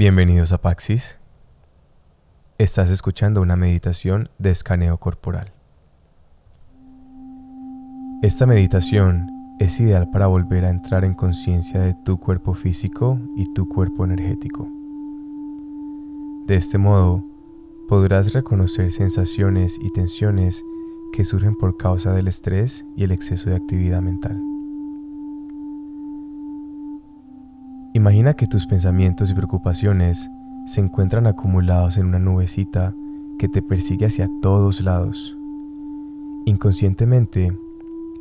Bienvenidos a Paxis. Estás escuchando una meditación de escaneo corporal. Esta meditación es ideal para volver a entrar en conciencia de tu cuerpo físico y tu cuerpo energético. De este modo, podrás reconocer sensaciones y tensiones que surgen por causa del estrés y el exceso de actividad mental. Imagina que tus pensamientos y preocupaciones se encuentran acumulados en una nubecita que te persigue hacia todos lados. Inconscientemente,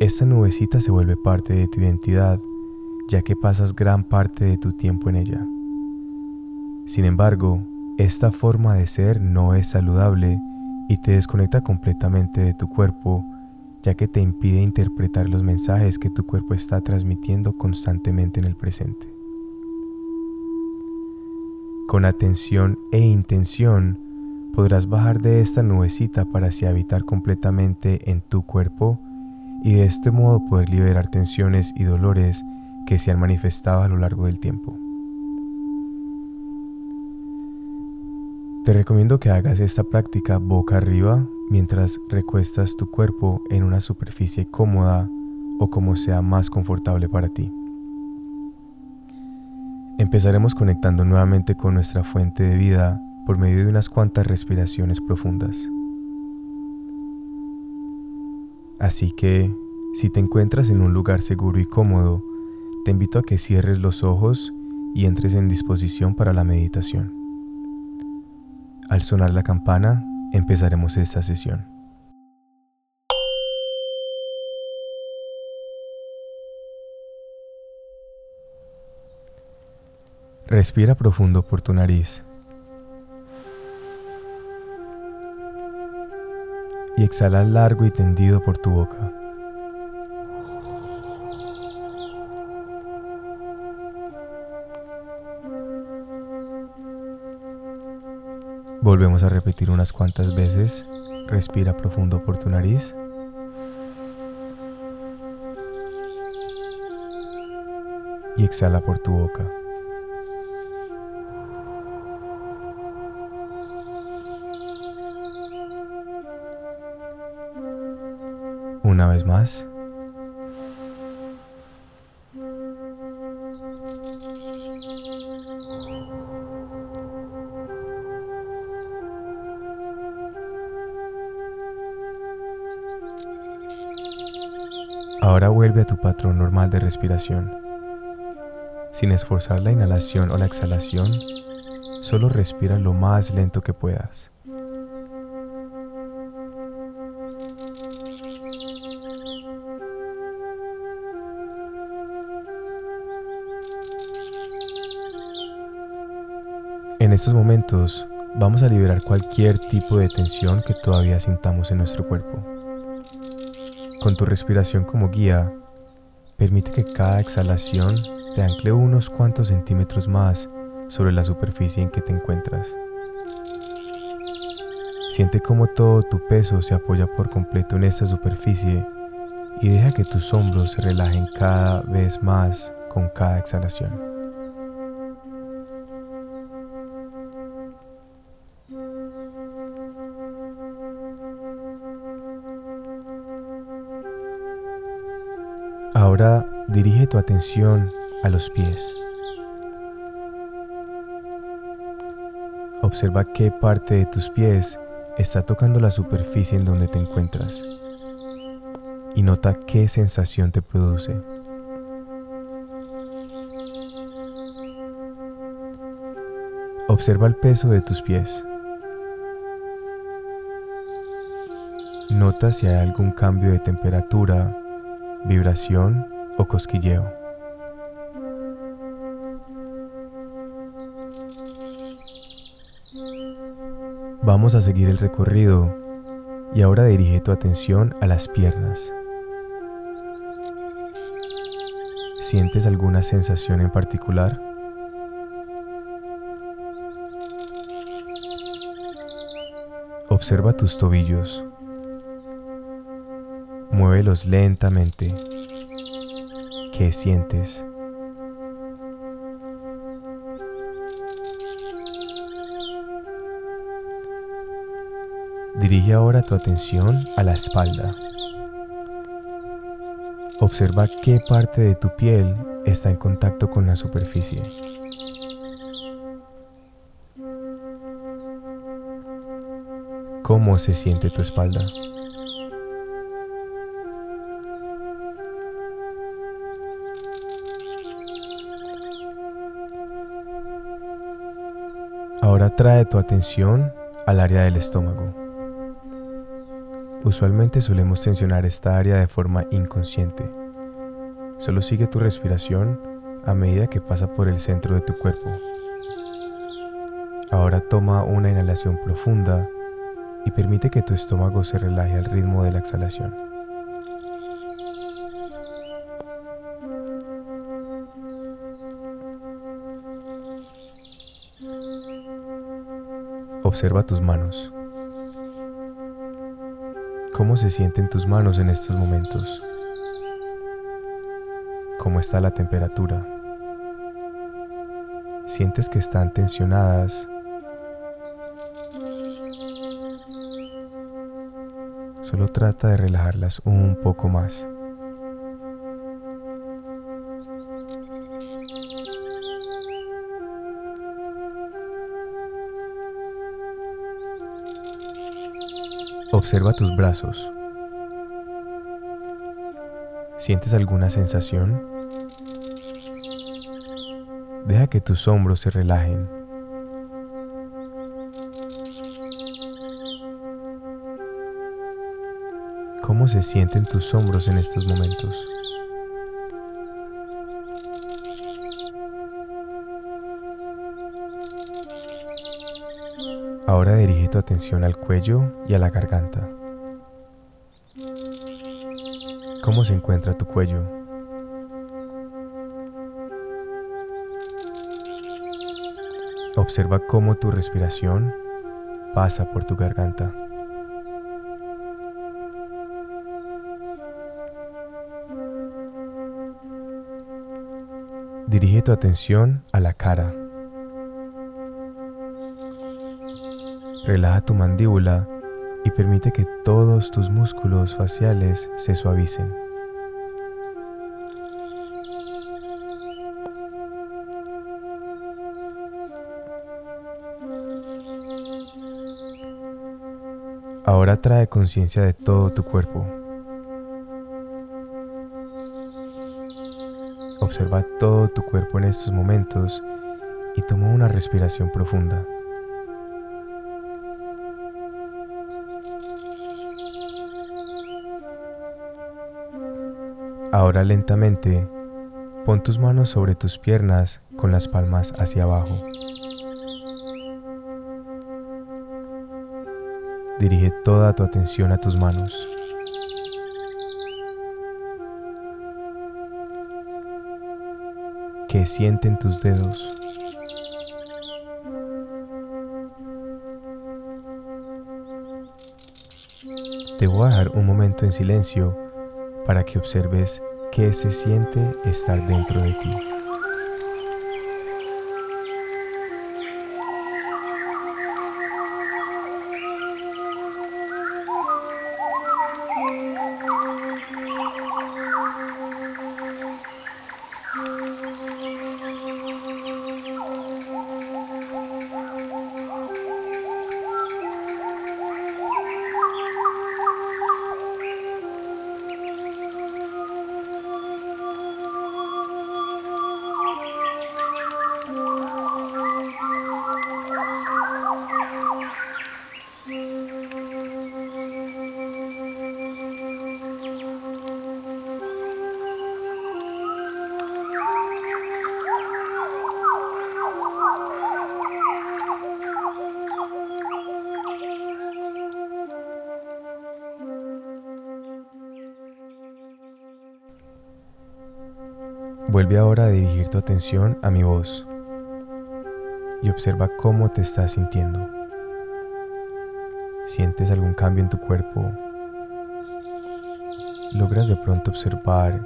esta nubecita se vuelve parte de tu identidad, ya que pasas gran parte de tu tiempo en ella. Sin embargo, esta forma de ser no es saludable y te desconecta completamente de tu cuerpo, ya que te impide interpretar los mensajes que tu cuerpo está transmitiendo constantemente en el presente. Con atención e intención podrás bajar de esta nubecita para así habitar completamente en tu cuerpo y de este modo poder liberar tensiones y dolores que se han manifestado a lo largo del tiempo. Te recomiendo que hagas esta práctica boca arriba mientras recuestas tu cuerpo en una superficie cómoda o como sea más confortable para ti. Empezaremos conectando nuevamente con nuestra fuente de vida por medio de unas cuantas respiraciones profundas. Así que, si te encuentras en un lugar seguro y cómodo, te invito a que cierres los ojos y entres en disposición para la meditación. Al sonar la campana, empezaremos esta sesión. Respira profundo por tu nariz. Y exhala largo y tendido por tu boca. Volvemos a repetir unas cuantas veces. Respira profundo por tu nariz. Y exhala por tu boca. Una vez más. Ahora vuelve a tu patrón normal de respiración. Sin esforzar la inhalación o la exhalación, solo respira lo más lento que puedas. Estos momentos vamos a liberar cualquier tipo de tensión que todavía sintamos en nuestro cuerpo. Con tu respiración como guía, permite que cada exhalación te ancle unos cuantos centímetros más sobre la superficie en que te encuentras. Siente cómo todo tu peso se apoya por completo en esta superficie y deja que tus hombros se relajen cada vez más con cada exhalación. Ahora dirige tu atención a los pies. Observa qué parte de tus pies está tocando la superficie en donde te encuentras y nota qué sensación te produce. Observa el peso de tus pies. Nota si hay algún cambio de temperatura vibración o cosquilleo. Vamos a seguir el recorrido y ahora dirige tu atención a las piernas. ¿Sientes alguna sensación en particular? Observa tus tobillos. Muévelos lentamente. ¿Qué sientes? Dirige ahora tu atención a la espalda. Observa qué parte de tu piel está en contacto con la superficie. ¿Cómo se siente tu espalda? Ahora trae tu atención al área del estómago. Usualmente solemos tensionar esta área de forma inconsciente. Solo sigue tu respiración a medida que pasa por el centro de tu cuerpo. Ahora toma una inhalación profunda y permite que tu estómago se relaje al ritmo de la exhalación. Observa tus manos. ¿Cómo se sienten tus manos en estos momentos? ¿Cómo está la temperatura? ¿Sientes que están tensionadas? Solo trata de relajarlas un poco más. Observa tus brazos. ¿Sientes alguna sensación? Deja que tus hombros se relajen. ¿Cómo se sienten tus hombros en estos momentos? Ahora dirige tu atención al cuello y a la garganta. ¿Cómo se encuentra tu cuello? Observa cómo tu respiración pasa por tu garganta. Dirige tu atención a la cara. Relaja tu mandíbula y permite que todos tus músculos faciales se suavicen. Ahora trae conciencia de todo tu cuerpo. Observa todo tu cuerpo en estos momentos y toma una respiración profunda. Ahora lentamente, pon tus manos sobre tus piernas con las palmas hacia abajo. Dirige toda tu atención a tus manos. ¿Qué sienten tus dedos? Te voy a dejar un momento en silencio para que observes qué se siente estar dentro de ti. Vuelve ahora a dirigir tu atención a mi voz y observa cómo te estás sintiendo. ¿Sientes algún cambio en tu cuerpo? ¿Logras de pronto observar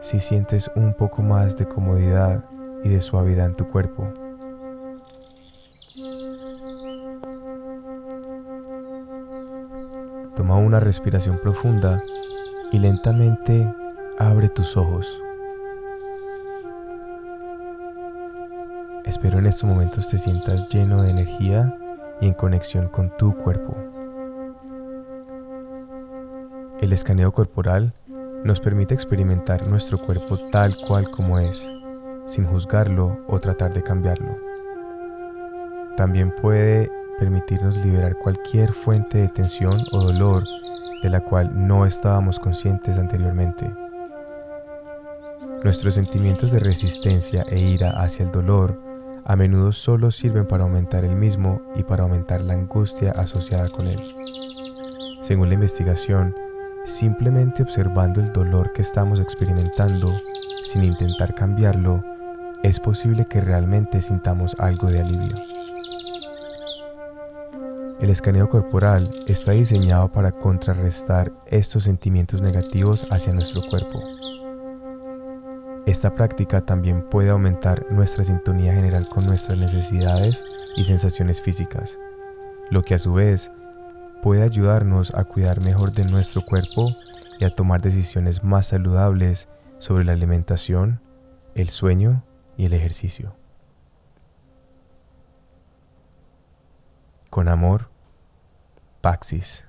si sientes un poco más de comodidad y de suavidad en tu cuerpo? Toma una respiración profunda y lentamente abre tus ojos. Espero en estos momentos te sientas lleno de energía y en conexión con tu cuerpo. El escaneo corporal nos permite experimentar nuestro cuerpo tal cual como es, sin juzgarlo o tratar de cambiarlo. También puede permitirnos liberar cualquier fuente de tensión o dolor de la cual no estábamos conscientes anteriormente. Nuestros sentimientos de resistencia e ira hacia el dolor a menudo solo sirven para aumentar el mismo y para aumentar la angustia asociada con él. Según la investigación, simplemente observando el dolor que estamos experimentando sin intentar cambiarlo, es posible que realmente sintamos algo de alivio. El escaneo corporal está diseñado para contrarrestar estos sentimientos negativos hacia nuestro cuerpo. Esta práctica también puede aumentar nuestra sintonía general con nuestras necesidades y sensaciones físicas, lo que a su vez puede ayudarnos a cuidar mejor de nuestro cuerpo y a tomar decisiones más saludables sobre la alimentación, el sueño y el ejercicio. Con amor, Paxis.